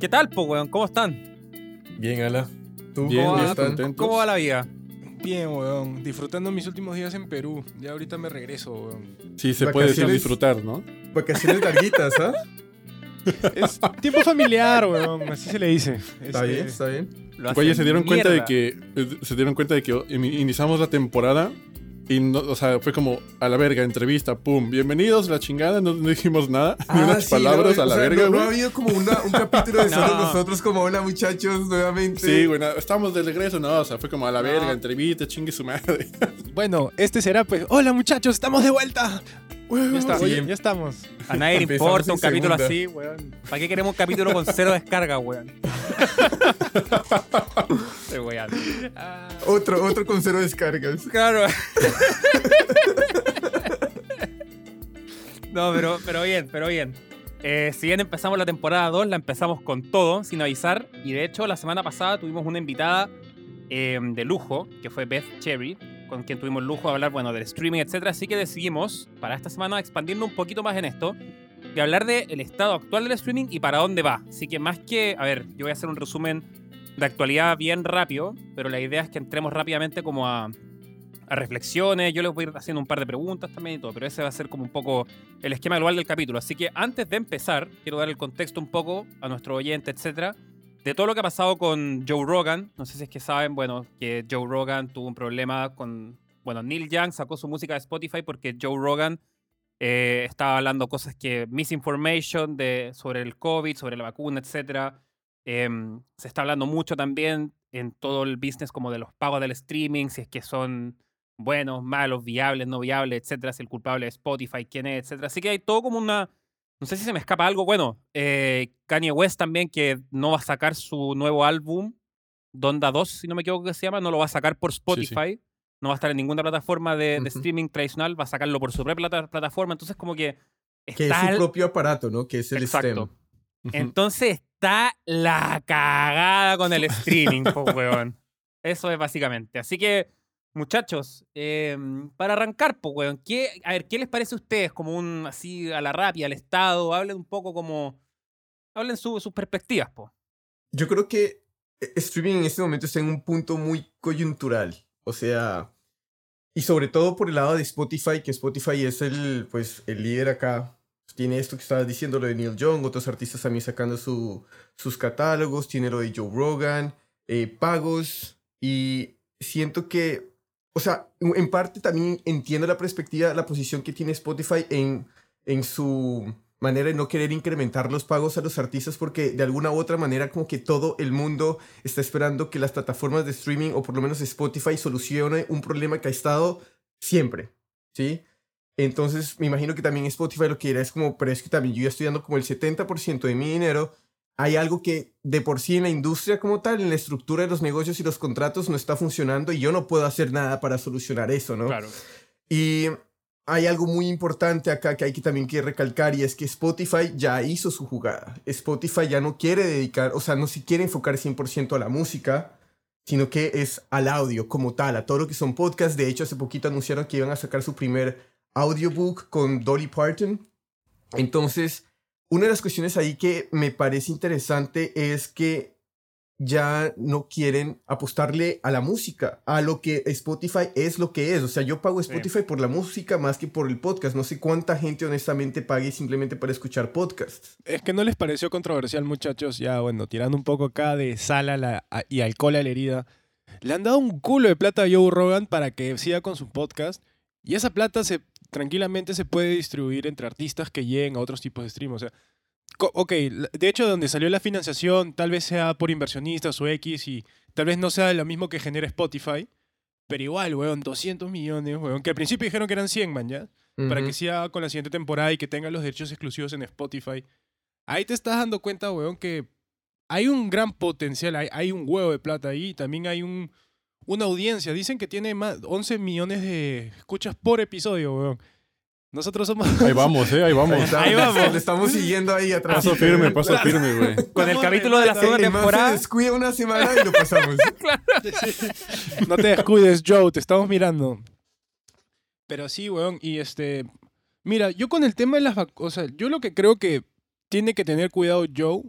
¿Qué tal, po, weón? ¿Cómo están? Bien, Ala. ¿Tú Bien, cómo bien, están? contentos. ¿Cómo va la vida? Bien, weón. Disfrutando mis últimos días en Perú. Ya ahorita me regreso, weón. Sí, se puede decir disfrutar, ¿no? Vacaciones larguitas, ¿ah? Es tiempo familiar, weón. Así se le dice. Está Este, bien, está bien. Lo Oye, hacen se dieron cuenta de mierda. que eh, se dieron cuenta de que ini- iniciamos la temporada y no, o sea, fue como a la verga, entrevista, pum, bienvenidos, la chingada, no, no dijimos nada, ni unas Ah, sí, palabras no, a la o sea, verga, no, ha habido como una- un capítulo de solo No. nosotros, como hola muchachos, nuevamente. Sí, nada, estamos de regreso, no, o sea, fue como a la No. verga, entrevista, chingue su madre. Bueno, este será pues. Hola muchachos, estamos de vuelta. Ya, está, Sí. ya estamos. A nadie le importa un capítulo segunda. así, weón. ¿Para qué queremos un capítulo con cero descarga, weón? Estoy weando. Ah, Otro, otro con cero descargas. Claro. no, pero, pero bien, pero bien. Eh, si bien empezamos la temporada 2, la empezamos con todo, sin avisar. Y de hecho, la semana pasada tuvimos una invitada eh, de lujo, que fue Beth Cherry, con quien tuvimos lujo de hablar, bueno, del streaming, etc. Así que decidimos, para esta semana, expandirnos un poquito más en esto, de hablar del estado actual del streaming y para dónde va. Así que más que, a ver, yo voy a hacer un resumen de actualidad bien rápido, pero la idea es que entremos rápidamente como a, a reflexiones. Yo les voy a ir haciendo un par de preguntas también y todo, pero ese va a ser como un poco el esquema global del capítulo. Así que antes de empezar, quiero dar el contexto un poco a nuestro oyente, etcétera, de todo lo que ha pasado con Joe Rogan. No sé si es que saben, bueno, que Joe Rogan tuvo un problema con. Bueno, Neil Young sacó su música de Spotify porque Joe Rogan eh, estaba hablando cosas que. misinformation de, sobre el COVID, sobre la vacuna, etcétera. Em, se está hablando mucho también en todo el business como de los pagos del streaming, si es que son buenos, malos, viables, no viables, etcétera, si el culpable es Spotify, quién es, etcétera. Así que hay todo como una... No sé si se me escapa algo. Bueno, eh, Kanye West también que no va a sacar su nuevo álbum, Donda 2, si no me equivoco que se llama, no lo va a sacar por Sí, sí. Spotify. No va a estar en ninguna plataforma de, streaming tradicional, va a sacarlo por su propia plata- plataforma. Entonces como que... Que es su el- propio aparato, ¿no? Que es el Exacto. STEM. Entonces está la cagada con el streaming, po, weón. Eso es básicamente. Así que, muchachos, em, para arrancar, weón, ¿qué, a ver, ¿qué les parece a ustedes como un, así, a la rápida, al Estado? Hablen un poco como, hablen su- sus perspectivas, po. Yo creo que eh, streaming en este momento está en un punto muy coyuntural. O sea, y sobre todo por el lado de Spotify, que Spotify es el, pues, el líder acá. Tiene esto que estabas diciendo, lo de Neil Young, otros artistas también sacando su, sus catálogos, tiene lo de Joe Rogan, eh, pagos, y siento que, o sea, en parte también entiendo la perspectiva, la posición que tiene Spotify en, en su manera de no querer incrementar los pagos a los artistas porque de alguna u otra manera como que todo el mundo está esperando que las plataformas de streaming o por lo menos Spotify solucione un problema que ha estado siempre, ¿sí? Entonces me imagino que también Spotify lo que dirá es como, pero es que también yo ya estoy dando como el 70% de mi dinero. Hay algo que de por sí en la industria como tal, en la estructura de los negocios y los contratos no está funcionando y yo no puedo hacer nada para solucionar eso, ¿no? Claro. Y hay algo muy importante acá que hay que también que recalcar y es que Spotify ya hizo su jugada. Spotify ya no quiere dedicar, o sea, no se quiere enfocar 100% a la música, sino que es al audio como tal, a todo lo que son podcasts. De hecho, hace poquito anunciaron que iban a sacar su primer audiobook con Dolly Parton. Entonces, una de las cuestiones ahí que me parece interesante es que ya no quieren apostarle a la música, a lo que Spotify es lo que es. O sea, yo pago Sí. Spotify por la música más que por el podcast. No sé cuánta gente honestamente pague simplemente para escuchar podcasts. Es que no les pareció controversial, muchachos. Ya, bueno, tirando un poco acá de sal a la- a- y alcohol a la herida. Le han dado un culo de plata a Joe Rogan para que siga con su podcast. Y esa plata se, tranquilamente se puede distribuir entre artistas que lleguen a otros tipos de stream. O sea, ok, de hecho, donde salió la financiación, tal vez sea por inversionistas o X y tal vez no sea lo mismo que genera Spotify. Pero igual, weón, 200 millones, weón. Que al principio dijeron que eran 100, man, ¿ya? para que siga con la siguiente temporada y que tenga los derechos exclusivos en Spotify. Ahí te estás dando cuenta, weón, que hay un gran potencial, hay, hay un huevo de plata ahí, también hay un, una audiencia. Dicen que tiene más 11 millones de escuchas por episodio, weón. Nosotros somos... Ahí vamos, eh, ahí Ahí, vamos. está, Ahí vamos. Le estamos siguiendo ahí atrás. Paso firme, paso firme, güey. Con el capítulo de la segunda man se temporada. descuida una semana y lo pasamos. no te descuides, Joe, te estamos mirando. Pero sí, weón, y este... Mira, yo con el tema de las vacunas, o sea, yo lo que creo que tiene que tener cuidado Joe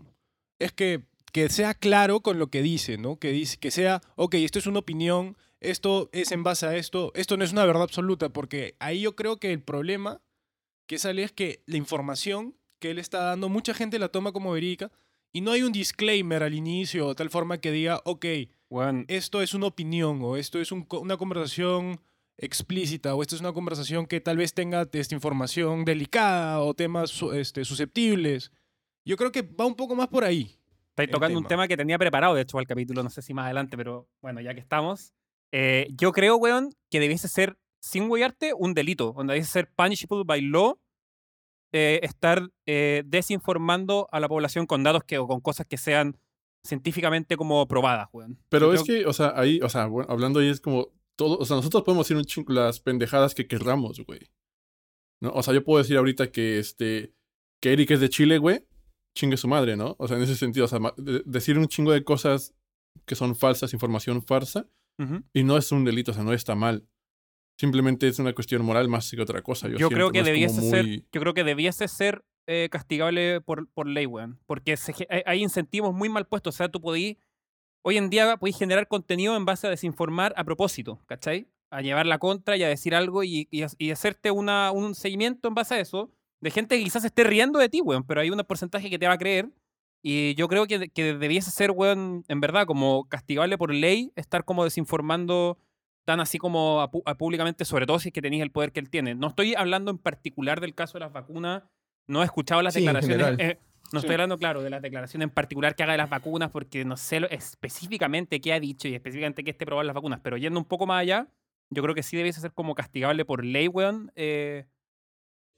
es que, que sea claro con lo que dice, ¿no? Que, dice, que sea, ok, esto es una opinión, esto es en base a esto, esto no es una verdad absoluta, porque ahí yo creo que el problema que sale es que la información que él está dando, mucha gente la toma como verídica y no hay un disclaimer al inicio, de tal forma que diga, ok, Weón, esto es una opinión o esto es un una conversación explícita o esto es una conversación que tal vez tenga esta información delicada o temas este, susceptibles. Yo creo que va un poco más por ahí. Estáis tocando un tema. tema que tenía preparado, de hecho, el capítulo, no sé si más adelante, pero bueno, ya que estamos. Eh, yo creo, weón, que debiese ser, sin weyarte, un delito, donde debiese ser punishable by law, eh, estar eh, desinformando a la población con datos que, o con cosas que sean científicamente como probadas, weón. Pero Yo es creo- que, o sea, ahí, o sea, bueno, hablando ahí es como todo, o sea, nosotros podemos decir un chingo las pendejadas que querramos, güey. ¿No? O sea, yo puedo decir ahorita que este que Eric es de Chile, güey, chingue su madre, ¿no? O sea, en ese sentido, o sea, decir un chingo de cosas que son falsas, información farsa, Ujú. y no es un delito, o sea, no está mal. Simplemente es una cuestión moral más que otra cosa. Yo, Yo creo que debiese ser, muy- yo creo que debiese ser eh, castigable por, por ley, weón. Porque se hay, hay incentivos muy mal puestos. O sea, tú podís, hoy en día podéis generar contenido en base a desinformar a propósito, ¿cachai? A llevar la contra y a decir algo y, y, y hacerte una, un seguimiento en base a eso de gente que quizás esté riendo de ti, weón, pero hay un porcentaje que te va a creer. Y yo creo que, que debiese ser, weón, en verdad, como castigable por ley, estar como desinformando tan así como a a públicamente, sobre todo si es que tenéis el poder que él tiene. No estoy hablando en particular del caso de las vacunas, no he escuchado las Sí, declaraciones. eh, no Sí. estoy hablando, claro, de las declaraciones en particular que haga de las vacunas, porque no sé lo- específicamente qué ha dicho y específicamente qué esté probar las vacunas, pero yendo un poco más allá, yo creo que sí debiese ser como castigable por ley, weón. eh,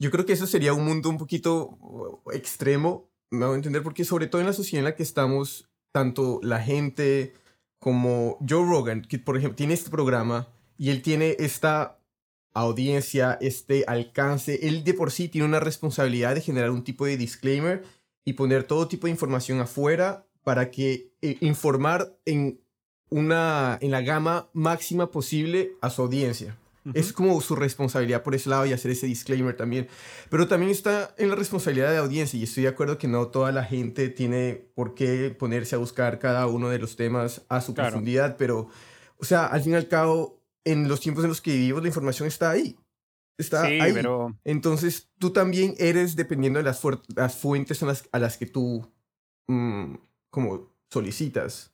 Yo creo que eso sería un mundo un poquito extremo, me hago entender, porque sobre todo en la sociedad en la que estamos, tanto la gente como Joe Rogan, que por ejemplo tiene este programa y él tiene esta audiencia, este alcance, él de por sí tiene una responsabilidad de generar un tipo de disclaimer y poner todo tipo de información afuera para que eh, informar en una en la gama máxima posible a su audiencia. Es como su responsabilidad por ese lado y hacer ese disclaimer también. Pero también está en la responsabilidad de la audiencia y estoy de acuerdo que no toda la gente tiene por qué ponerse a buscar cada uno de los temas a su Claro. profundidad, pero, o sea, al fin y al cabo, en los tiempos en los que vivimos, la información está ahí. Está sí, ahí. pero Entonces, tú también eres dependiendo de las, fuentes a las, a las que tú, mm, como, solicitas.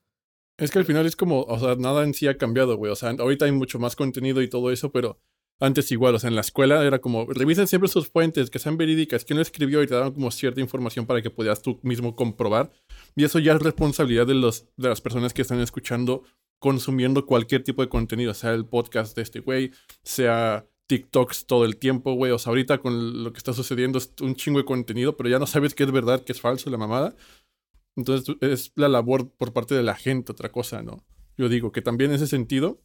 Es que al final es como, o sea, nada en sí ha cambiado, güey. O sea, ahorita hay mucho más contenido y todo eso, pero antes igual, o sea, en la escuela era como, revisen siempre sus fuentes, que sean verídicas, quién lo escribió y te daban como cierta información para que pudieras tú mismo comprobar. Y eso ya es responsabilidad de, los, de las personas que están escuchando, consumiendo cualquier tipo de contenido, sea el podcast de este güey, sea TikToks todo el tiempo, güey. O sea, ahorita con lo que está sucediendo es un chingo de contenido, pero ya no sabes qué es verdad, qué es falso, la mamada. Entonces es la labor por parte de la gente, otra cosa, ¿no? Yo digo que también en ese sentido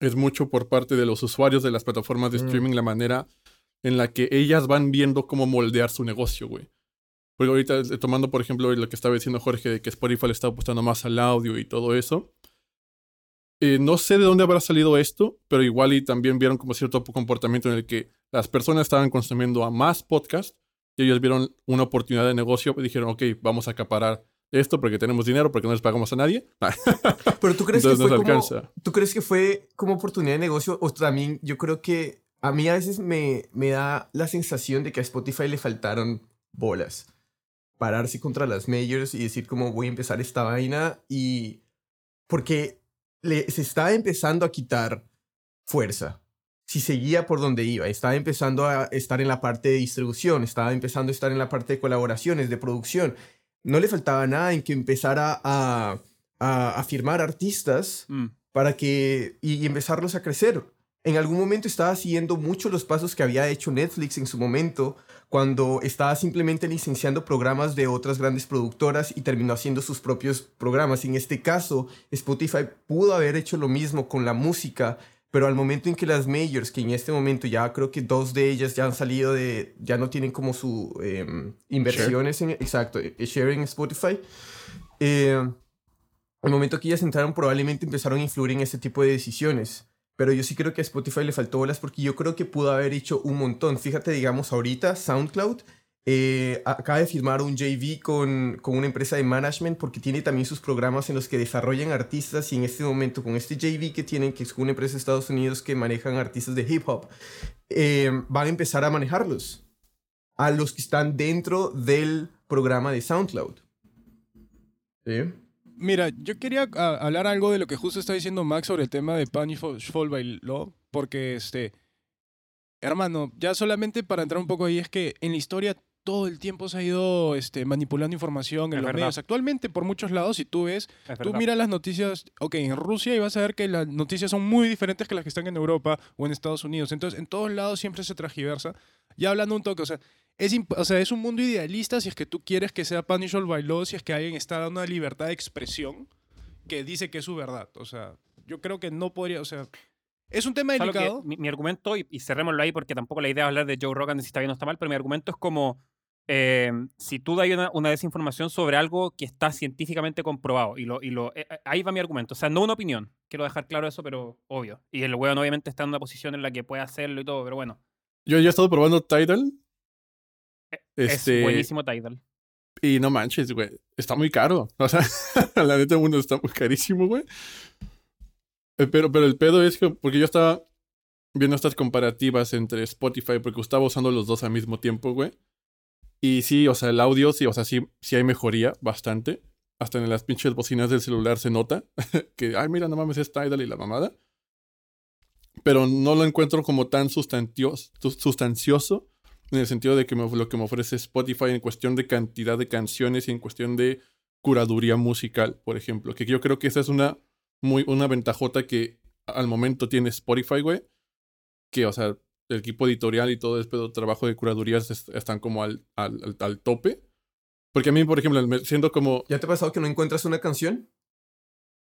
es mucho por parte de los usuarios de las plataformas de Mm. streaming la manera en la que ellas van viendo cómo moldear su negocio, güey. Porque ahorita, eh, tomando por ejemplo lo que estaba diciendo Jorge, de que Spotify le está apostando más al audio y todo eso. eh, no sé de dónde habrá salido esto, pero igual y también vieron como cierto comportamiento en el que las personas estaban consumiendo a más podcasts y ellos vieron una oportunidad de negocio y dijeron, ok, vamos a acaparar esto porque tenemos dinero, porque no les pagamos a nadie. Pero tú crees Entonces que fue nos como, alcanza. ¿Tú crees que fue como oportunidad de negocio? O también yo creo que a mí a veces me, me da la sensación de que a Spotify le faltaron bolas. Pararse contra las majors y decir como voy a empezar esta vaina y... Porque le, se estaba empezando a quitar fuerza. Si seguía por donde iba, estaba empezando a estar en la parte de distribución, estaba empezando a estar en la parte de colaboraciones, de producción. No le faltaba nada en que empezara a, a, a firmar artistas mm, para que y, y empezarlos a crecer. En algún momento estaba siguiendo mucho los pasos que había hecho Netflix en su momento, cuando estaba simplemente licenciando programas de otras grandes productoras y terminó haciendo sus propios programas. En este caso, Spotify pudo haber hecho lo mismo con la música, pero al momento en que las majors, que en este momento ya creo que dos de ellas ya han salido de, ya no tienen como su em, inversiones en, exacto, eh, sharing Spotify, eh, al momento que ellas entraron probablemente empezaron a influir en este tipo de decisiones. Pero yo sí creo que a Spotify le faltó bolas porque yo creo que pudo haber hecho un montón. Fíjate, digamos, ahorita SoundCloud eh, acaba de firmar un JV con, con una empresa de management porque tiene también sus programas en los que desarrollan artistas y en este momento con este JV que tienen, que es una empresa de Estados Unidos que manejan artistas de hip hop, eh, van a empezar a manejarlos a los que están dentro del programa de SoundCloud. ¿Sí? Mira, yo quería ah, hablar algo de lo que justo está diciendo Max sobre el tema de Punish Fall by Law, porque este, hermano, ya solamente para entrar un poco ahí es que en la historia todo el tiempo se ha ido este, manipulando información en Es los verdad. medios. Actualmente, por muchos lados, si tú ves, Es tú miras las noticias, ok, en Rusia y vas a ver que las noticias son muy diferentes que las que están en Europa o en Estados Unidos. Entonces, en todos lados siempre se transgiversa. Ya hablando un toque, o sea, es, o sea, es un mundo idealista si es que tú quieres que sea punishable by law, si es que alguien está dando una libertad de expresión que dice que es su verdad. O sea, yo creo que no podría, o sea, es un tema delicado. mi, mi argumento, y, y cerrémoslo ahí porque tampoco la idea es hablar de Joe Rogan de si está bien o está mal, pero mi argumento es como eh, si tú das una, una desinformación sobre algo que está científicamente comprobado. Y, lo, y lo, eh, eh, ahí va mi argumento. O sea, no una opinión. Quiero dejar claro eso, pero obvio. Y el weón obviamente está en una posición en la que puede hacerlo y todo, pero bueno. Yo ya he estado probando Tidal. Este, Es buenísimo Tidal. Y no manches, güey. Está muy caro. O sea, la neta, uno está muy carísimo, güey. Eh, Pero, pero el pedo es que, porque yo estaba viendo estas comparativas entre Spotify, porque estaba usando los dos al mismo tiempo, güey. Y sí, o sea, el audio, sí, o sea, sí, sí hay mejoría bastante. Hasta en las pinches bocinas del celular se nota que, ay, mira, no mames, es Tidal y la mamada. Pero no lo encuentro como tan sustancioso en el sentido de que me- lo que me ofrece Spotify en cuestión de cantidad de canciones y en cuestión de curaduría musical, por ejemplo. Que yo creo que esa es una, muy, una ventajota que al momento tiene Spotify, güey. Que, o sea, el equipo editorial y todo pedo- trabajo de curadurías es- están como al, al, al- al tope. Porque a mí, por ejemplo, me siento como... ¿Ya te ha pasado que no encuentras una canción?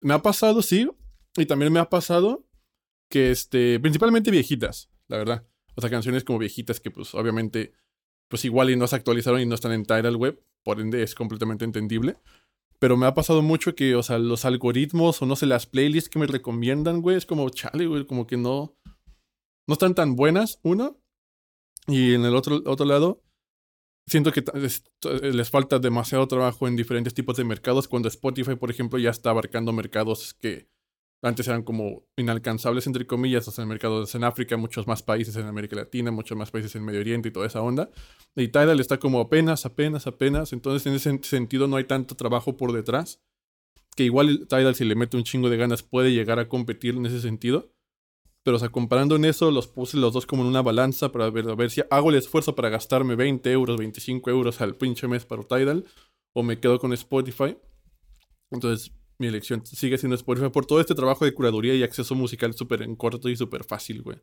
Me ha pasado, sí. Y también me ha pasado que, este, principalmente viejitas, la verdad. O sea, canciones como viejitas que, pues, obviamente, pues igual y no se actualizaron y no están en Tidal Web. Por ende, es completamente entendible. Pero me ha pasado mucho que, o sea, los algoritmos o no sé, las playlists que me recomiendan, güey, es como, chale, güey, como que no... No están tan buenas, uno. Y en el otro, otro lado, siento que les falta demasiado trabajo en diferentes tipos de mercados cuando Spotify, por ejemplo, ya está abarcando mercados que antes eran como inalcanzables, entre comillas, o sea, mercados en África, muchos más países en América Latina, muchos más países en Medio Oriente y toda esa onda. Y Tidal está como apenas, apenas, apenas. Entonces, en ese sen- sentido, no hay tanto trabajo por detrás. Que igual Tidal, si le mete un chingo de ganas, puede llegar a competir en ese sentido. Pero, o sea, comparando en eso, los puse los dos como en una balanza para ver, a ver si hago el esfuerzo para gastarme 20 euros, 25 euros al pinche mes para Tidal o me quedo con Spotify. Entonces, mi elección sigue siendo Spotify por todo este trabajo de curaduría y acceso musical súper en corto y súper fácil, güey.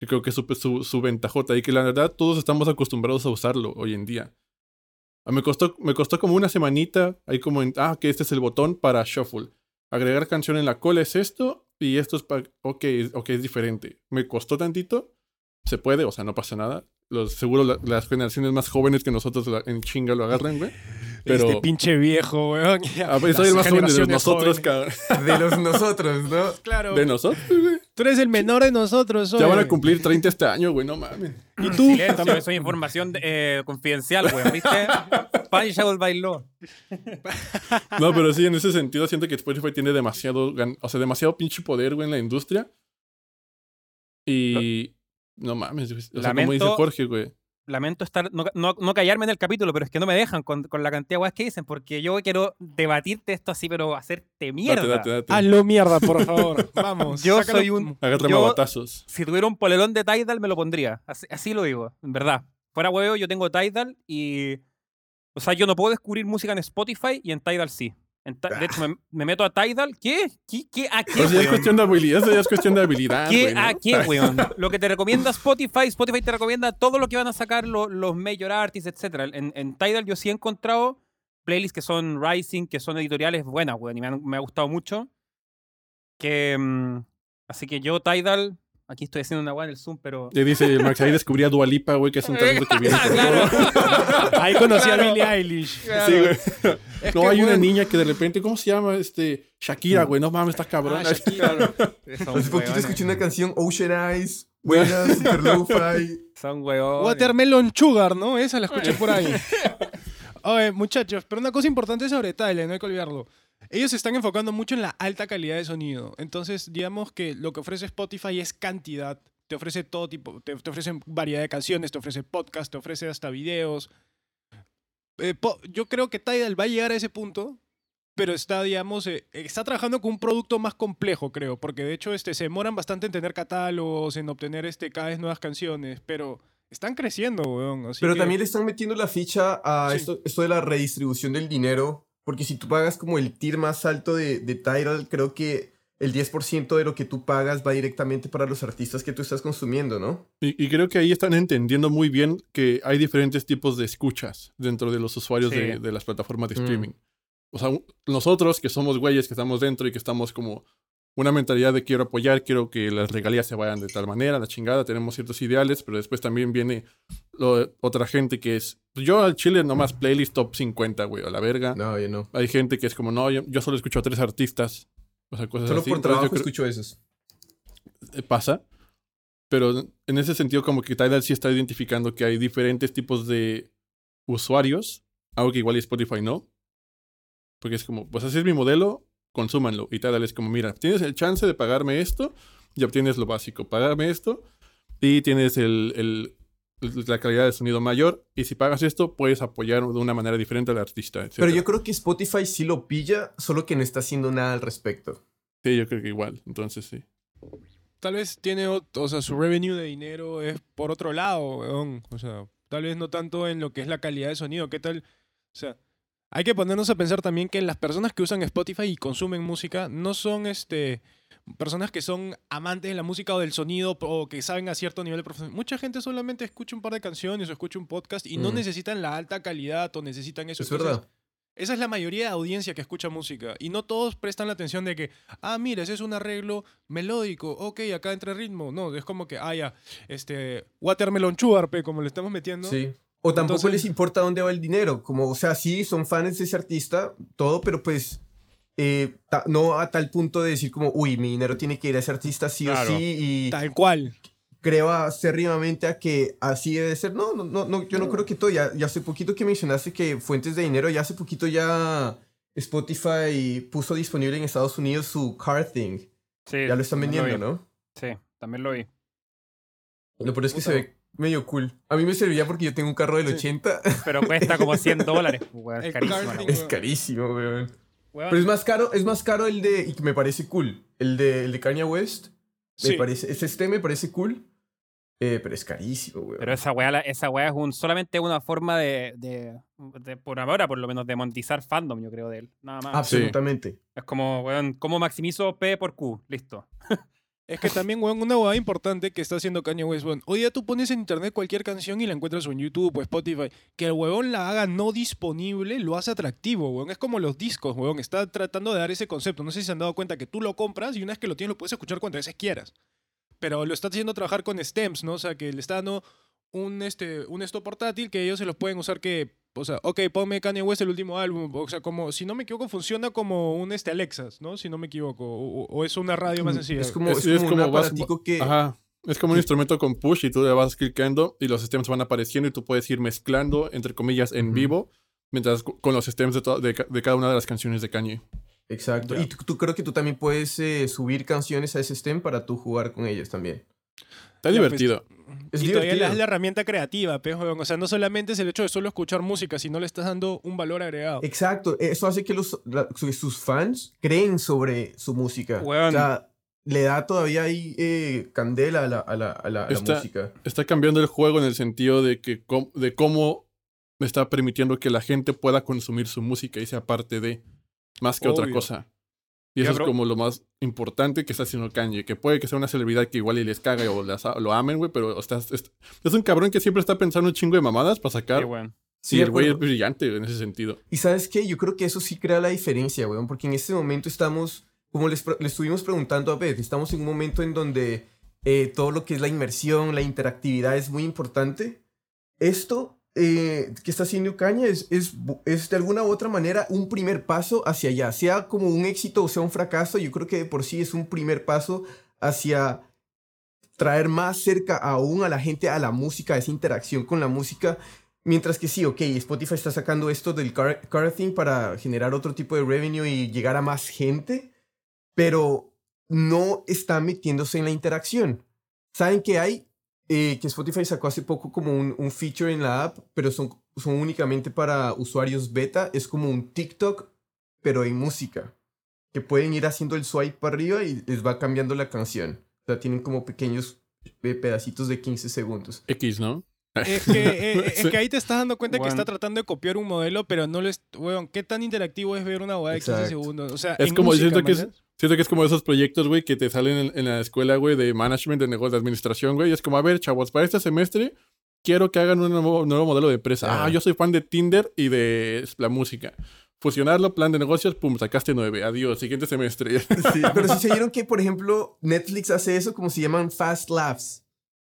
Yo creo que es súper su, su ventajota y que la verdad todos estamos acostumbrados a usarlo hoy en día. Ah, Me costó, me costó como una semanita, ahí como en, ah, que este es el botón para shuffle. Agregar canción en la cola es esto y esto es para, ok, ok, es diferente. Me costó tantito, se puede, o sea, no pasa nada. Seguro la- las generaciones más jóvenes que nosotros en chinga lo agarran, güey. Pero, Este pinche viejo, weón. Ah, pues soy el más joven de generaciones nosotros, cabrón. De los nosotros, ¿no? Claro. De nosotros, güey. Tú eres el menor de nosotros, Ya van a cumplir 30 este año, güey, no mames. Y tú, Silencio, es información eh, confidencial, weón, ¿viste? Punishable by law. No, pero sí, en ese sentido siento que Spotify tiene demasiado, o sea, demasiado pinche poder, güey, en la industria. Y no mames, güey. o sea, como dice Lamento- Jorge, güey. Lamento estar no, no- no callarme en el capítulo, pero es que no me dejan con, con la cantidad de weas que dicen, porque yo quiero debatirte esto así, pero hacerte mierda. Date, date, date. hazlo mierda, por favor. Vamos. Yo sácalo. soy un- yo-. Si tuviera un polerón de Tidal, me lo pondría. Así, así lo digo, en verdad. Fuera huevo, yo tengo Tidal y. O sea, yo no puedo descubrir música en Spotify y en Tidal sí. De hecho, me, me meto a Tidal. ¿Qué? ¿Qué? ¿Qué? ¿A qué? Si ya es weón? cuestión de habilidad, eso ya es cuestión de habilidad, ¿Qué? ¿no? ¿A qué, weón? Lo que te recomienda Spotify, Spotify te recomienda todo lo que van a sacar lo- los major artists, etc. En, en Tidal yo sí he encontrado playlists que son rising, que son editoriales buenas, weón, y me, han- me ha gustado mucho. Que, mm, así que yo Tidal, aquí estoy haciendo una weá en el Zoom, pero... Le dice Max, ahí descubrí a Dualipa, güey, que es un talento que viene Claro. Ahí conocí Claro. a Billie Eilish. Sí, güey. Es No, hay una niña que de repente, ¿cómo se llama? Este, Shakira, güey, no mames, está cabrón. Ah, Shakira. Hace poquito weones. escuché una canción, Ocean Eyes, Buenas, super lo-fi. Son weón. Watermelon Sugar, ¿no? Esa la escuché por ahí. Oye, muchachos, pero una cosa importante sobre Tyler, no hay que olvidarlo. Ellos se están enfocando mucho en la alta calidad de sonido. Entonces, digamos que lo que ofrece Spotify es cantidad. Te ofrece todo tipo, te, te ofrece variedad de canciones, te ofrece podcast, te ofrece hasta videos. Eh, yo creo que Tidal va a llegar a ese punto, pero está, digamos, eh, está trabajando con un producto más complejo, creo, porque de hecho este, se demoran bastante en tener catálogos, en obtener este, cada vez nuevas canciones, pero están creciendo, weón. así Pero que- también le están metiendo la ficha a Sí. esto, esto de la redistribución del dinero. Porque si tú pagas como el tier más alto de, de Tidal, creo que el 10% de lo que tú pagas va directamente para los artistas que tú estás consumiendo, ¿no? Y, y creo que ahí están entendiendo muy bien que hay diferentes tipos de escuchas dentro de los usuarios Sí. de, de las plataformas de Mm. streaming. O sea, nosotros que somos güeyes que estamos dentro y que estamos como una mentalidad de quiero apoyar, quiero que las regalías se vayan de tal manera, la chingada, tenemos ciertos ideales, pero después también viene lo- otra gente que es, pues yo al chile nomás playlist top 50, güey, a la verga. No, yo no. Hay gente que es como, no, yo, yo solo escucho a tres artistas. O sea, cosas Solo así. por trabajo escucho esos. eh, pasa. Pero en ese sentido, como que Tidal sí está identificando que hay diferentes tipos de usuarios, algo que igual Spotify no. Porque es como, pues así es mi modelo, consúmanlo. Y Tidal es como, mira, tienes el chance de pagarme esto y obtienes lo básico. Pagarme esto y tienes el, el- la calidad de sonido mayor. Y si pagas esto, puedes apoyar de una manera diferente al artista. Pero yo creo que Spotify sí lo pilla, solo que no está haciendo nada al respecto. Sí, yo creo que igual. Entonces sí. Tal vez tiene, o sea, su revenue de dinero es por otro lado, weón. O sea, tal vez no tanto en lo que es la calidad de sonido. ¿Qué tal? O sea, hay que ponernos a pensar también que las personas que usan Spotify y consumen música no son este personas que son amantes de la música o del sonido o que saben a cierto nivel de profesión. Mucha gente solamente escucha un par de canciones o escucha un podcast y no Mm. necesitan la alta calidad o necesitan eso. Es Entonces, verdad. esa es la mayoría de audiencia que escucha música. Y no todos prestan la atención de que, ah, mira, ese es un arreglo melódico. Ok, acá entra ritmo. No, es como que, ah, ya, este, Watermelon Sugar, pe, como le estamos metiendo. Sí. O tampoco Entonces- les importa dónde va el dinero. Como, o sea, sí, son fans de ese artista, todo, pero pues eh, ta- no a tal punto de decir como, uy, mi dinero tiene que ir a ese artista sí Claro. o sí y Tal cual. creo acérrimamente a que así debe ser. No, no, no, no yo no creo que todo. Ya, ya hace poquito que mencionaste que fuentes de dinero, ya hace poquito ya Spotify puso disponible en Estados Unidos su Car Thing. Sí, Ya lo están vendiendo. ¿no? Sí, también lo vi. Lo peor es que Puta. se ve medio cool. A mí me servía porque yo tengo un carro del Sí. 80. Pero cuesta como 100 dólares. Es carísimo. es carísimo, weón. Weón, Pero es más caro, es más caro el de, y que me parece cool, el de, el de Kanye West. Me Sí. parece, ese este me parece cool, eh, pero es carísimo, weón. Pero esa weá, esa weá es un, solamente una forma de, de, de- por ahora por lo menos, de monetizar fandom, yo creo, de él. Nada más. Absolutamente. Es como, weón, ¿cómo maximizo P por Q? Listo. Es que también, weón, una hueá importante que está haciendo Kanye West, weón. Hoy día tú pones en internet cualquier canción y la encuentras en YouTube o Spotify. Que el huevón la haga no disponible lo hace atractivo, weón. Es como los discos, weón. Está tratando de dar ese concepto. No sé si se han dado cuenta que tú lo compras y una vez que lo tienes lo puedes escuchar cuantas veces quieras. Pero lo está haciendo trabajar con stems, ¿no? O sea, que le está dando un, este, un esto portátil que ellos se los pueden usar que... O sea, ok, ponme Kanye West el último álbum. O sea, como, si no me equivoco, funciona como un este Alexas, ¿no? Si no me equivoco. O, o es una radio más sencilla. Es como, Es- es, es como, como un vas- que... Ajá. Es como un instrumento con push y tú le vas clicando y los stems van apareciendo y tú puedes ir mezclando, entre comillas, en vivo, mientras con los stems de, to- de, de cada una de las canciones de Kanye. Exacto. Y tú, tú creo que tú también puedes eh, subir canciones a ese stem para tú jugar con ellas también. Está Ya, pues, divertido. Es y todavía das la herramienta creativa, pe, weón. O sea, no solamente es el hecho de solo escuchar música, sino le estás dando un valor agregado. Exacto. Eso hace que los, la- sus fans creen sobre su música. O sea, le da todavía ahí eh, candela a la, a la, a la- a la Está- música. Está cambiando el juego en el sentido de que de cómo me está permitiendo que la gente pueda consumir su música y sea parte de, más que otra cosa. Y eso es como lo más importante que está haciendo Kanye, que puede que sea una celebridad que igual y les caga o las- lo amen, güey, pero está- es, es un cabrón que siempre está pensando un chingo de mamadas para sacar. Sí, weón. Sí, el güey es brillante en ese sentido. Y sabes qué, yo creo que eso sí crea la diferencia, weón, porque en este momento estamos, como les, pre- le estuvimos preguntando a Beth, estamos en un momento en donde eh, todo lo que es la inmersión, la interactividad es muy importante. Esto eh, que está haciendo Caña es, es, es de alguna u otra manera un primer paso hacia allá, sea como un éxito o sea un fracaso, yo creo que de por sí es un primer paso hacia traer más cerca aún a la gente a la música, a esa interacción con la música. Mientras que sí, ok, Spotify está sacando esto del car, car thing para generar otro tipo de revenue y llegar a más gente, pero no está metiéndose en la interacción. ¿Saben que hay? Eh, que Spotify sacó hace poco como un, un feature en la app, pero son, son únicamente para usuarios beta. Es como un TikTok, pero en música. Que pueden ir haciendo el swipe para arriba y les va cambiando la canción. O sea, tienen como pequeños eh, pedacitos de 15 segundos. X, ¿no? Es que, eh, es Sí. que ahí te estás dando cuenta que está tratando de copiar un modelo, pero no lo es. Weón, ¿qué tan interactivo es ver una boda de 15 Exacto. segundos? O sea, Es en como, música, siento que es. Siento que es como esos proyectos, güey, que te salen en, en la escuela, güey, de management, de negocio, de administración, güey. y Es como, a ver, chavos, para este semestre quiero que hagan un nuevo, nuevo modelo de empresa. Ah, yo soy fan de Tinder y de la música. Fusionarlo, plan de negocios, pum, sacaste nueve. Adiós, siguiente semestre. Sí, pero si se vieron que, por ejemplo, Netflix hace eso como se llaman fast laughs.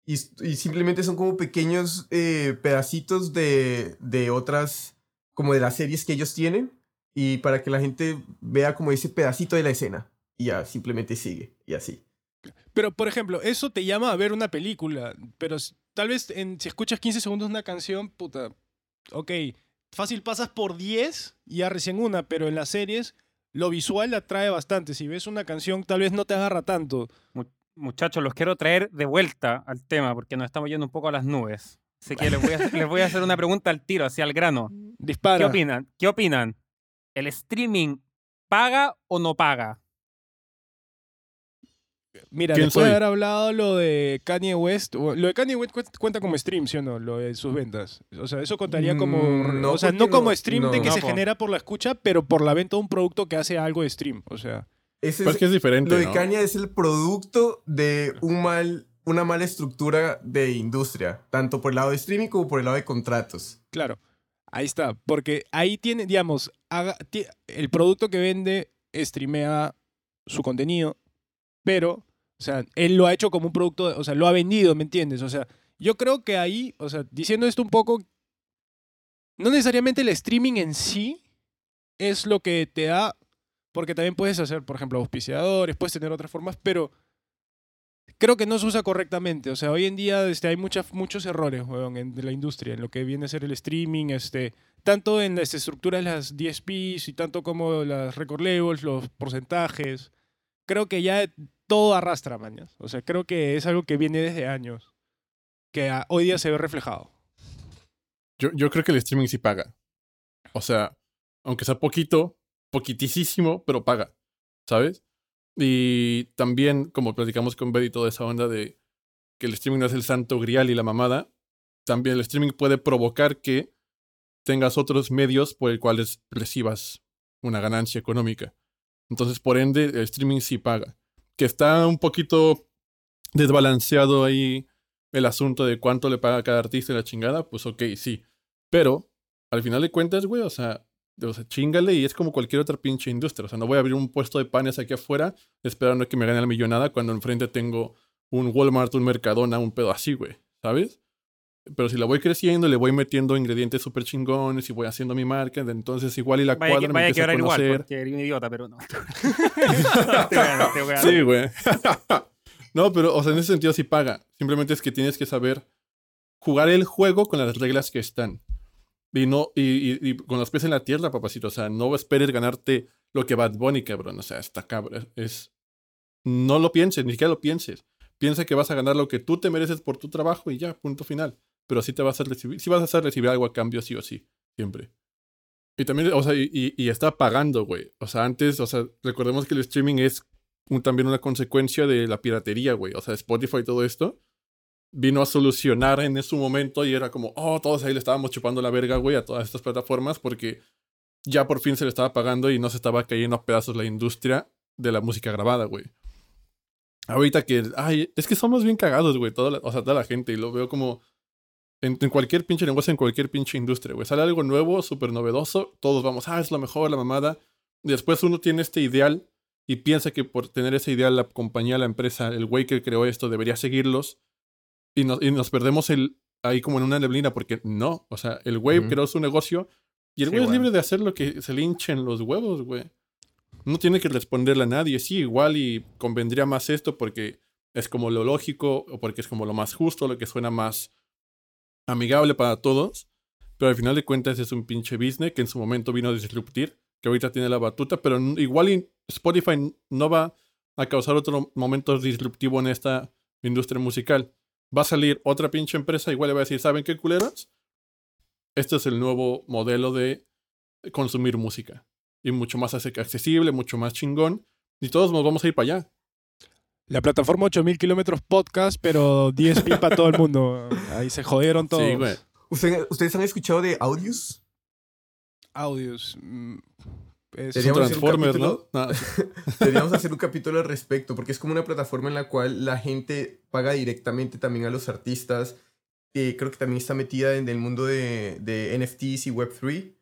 Y, y simplemente son como pequeños eh, pedacitos de, de otras, como de las series que ellos tienen. Y para que la gente vea como ese pedacito de la escena. Y ya, simplemente sigue. Y así. Pero, por ejemplo, eso te llama a ver una película. Pero tal vez en- si escuchas 15 segundos una canción, puta. Ok, fácil pasas por 10 y ya recién una, pero en las series lo visual atrae bastante. Si ves una canción, tal vez no te agarra tanto. Muchachos, los quiero traer de vuelta al tema porque nos estamos yendo un poco a las nubes. Así que les voy a, les voy a hacer una pregunta al tiro, hacia el grano. ¿Qué Dispara. opinan? ¿Qué opinan? ¿El streaming paga o no paga? Mira, ¿Quién después de soy? haber hablado lo de Kanye West, lo de Kanye West cu- cuenta como stream, ¿sí o no? Lo de sus ventas. O sea, eso contaría como. Mm, no, o sea, no como no- stream de que No, se po. genera por la escucha, pero por la venta de un producto que hace algo de stream. O sea. Ese Pues es, que es diferente, lo de ¿no? Kanye es el producto de un mal, una mala estructura de industria. Tanto por el lado de streaming como por el lado de contratos. Claro, ahí está. Porque ahí tiene, digamos, haga- el producto que vende streamea su contenido, pero, o sea, él lo ha hecho como un producto, o sea, lo ha vendido, ¿me entiendes? O sea, yo creo que ahí, o sea, diciendo esto un poco, no necesariamente el streaming en sí es lo que te da, porque también puedes hacer, por ejemplo, auspiciadores, puedes tener otras formas, pero creo que no se usa correctamente. O sea, hoy en día este, hay muchas, muchos errores weón, en la industria, en lo que viene a ser el streaming, este, tanto en las estructuras de las DSPs y tanto como las record labels, los porcentajes. Creo que ya todo arrastra, mañas. O sea, creo que es algo que viene desde años, que hoy día se ve reflejado. Yo, yo creo que el streaming sí paga. O sea, aunque sea poquito, poquitísimo, pero paga. ¿Sabes? Y también, como platicamos con Betty, toda esa onda de que el streaming no es el santo grial y la mamada, también el streaming puede provocar que tengas otros medios por el cuales recibas una ganancia económica. Entonces, por ende, el streaming sí paga. Que está un poquito desbalanceado ahí el asunto de cuánto le paga cada artista y la chingada, pues ok, sí. Pero, al final de cuentas, güey, o sea, o sea, chingale y es como cualquier otra pinche industria. O sea, no voy a abrir un puesto de panes aquí afuera esperando que me gane la millonada cuando enfrente tengo un Walmart, un Mercadona, un pedo así, güey, ¿sabes? Pero si la voy creciendo, le voy metiendo ingredientes súper chingones y voy haciendo mi marca, entonces igual y la Vaya, cuadra que, me vaya empieza a igual, conocer. porque eres un idiota, pero no. Sí, güey. pero, o sea, en ese sentido sí paga. Simplemente es que tienes que saber jugar el juego con las reglas que están. Y no, y, y- y con los pies en la tierra, papacito. O sea, no esperes ganarte lo que Bad Bunny, cabrón. O sea, esta cabra es. No lo pienses, ni siquiera lo pienses. Piensa que vas a ganar lo que tú te mereces por tu trabajo y ya, punto final. Pero sí te vas a recibir, sí vas a recibir algo a cambio, sí o sí, siempre. Y también, o sea, y, y- está pagando, güey. O sea, antes, o sea, recordemos que el streaming es un- también una consecuencia de la piratería, güey. O sea, Spotify y todo esto vino a solucionar en su momento y era como, oh, todos ahí le estábamos chupando la verga, güey, a todas estas plataformas porque ya por fin se le estaba pagando y no se estaba cayendo a pedazos la industria de la música grabada, güey. Ahorita que, ay, es que somos bien cagados, güey, toda la- o sea, toda la gente y lo veo como en, en cualquier pinche negocio, en cualquier pinche industria, güey. Sale algo nuevo, súper novedoso, todos vamos, ah, es lo mejor, la mamada. Después uno tiene este ideal y piensa que por tener ese ideal la compañía, la empresa, el güey que creó esto debería seguirlos. Y nos, y nos perdemos el, ahí como en una neblina porque no, o sea, el güey creó su negocio y el Sí, güey es libre de hacer lo que se le hinchen los huevos, güey. No tiene que responderle a nadie. Sí, igual y convendría más esto porque es como lo lógico o porque es como lo más justo, lo que suena más amigable para todos. Pero al final de cuentas es un pinche business que en su momento vino a disruptir, que ahorita tiene la batuta, pero igual Spotify no va a causar otro momento disruptivo en esta industria musical. Va a salir otra pinche empresa, igual le va a decir, ¿saben qué culeros? Este es el nuevo modelo de consumir música. Y mucho más accesible, mucho más chingón. Y todos nos vamos a ir para allá. La plataforma 8000 kilómetros podcast, pero 10 pi para todo el mundo. Ahí se jodieron todos. Sí, güey. ¿Ustedes han escuchado de Audios? Audios. Mm, es Transformers, ¿no? Deberíamos hacer un capítulo al respecto, porque es como una plataforma en la cual la gente paga directamente también a los artistas. Eh, creo que también está metida en el mundo de, de NFTs y Web3.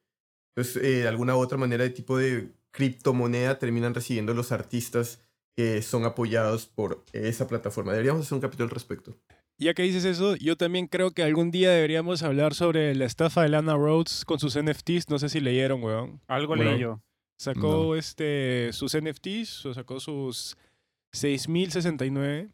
Entonces, eh, de alguna u otra manera de tipo de criptomoneda terminan recibiendo los artistas que son apoyados por esa plataforma. Deberíamos hacer un capítulo al respecto. Ya que dices eso, yo también creo que algún día deberíamos hablar sobre la estafa de Lana Rhodes con sus NFTs. No sé si leyeron, weón. Algo leí yo. Sacó este, sus NFTs, o sacó sus 6.069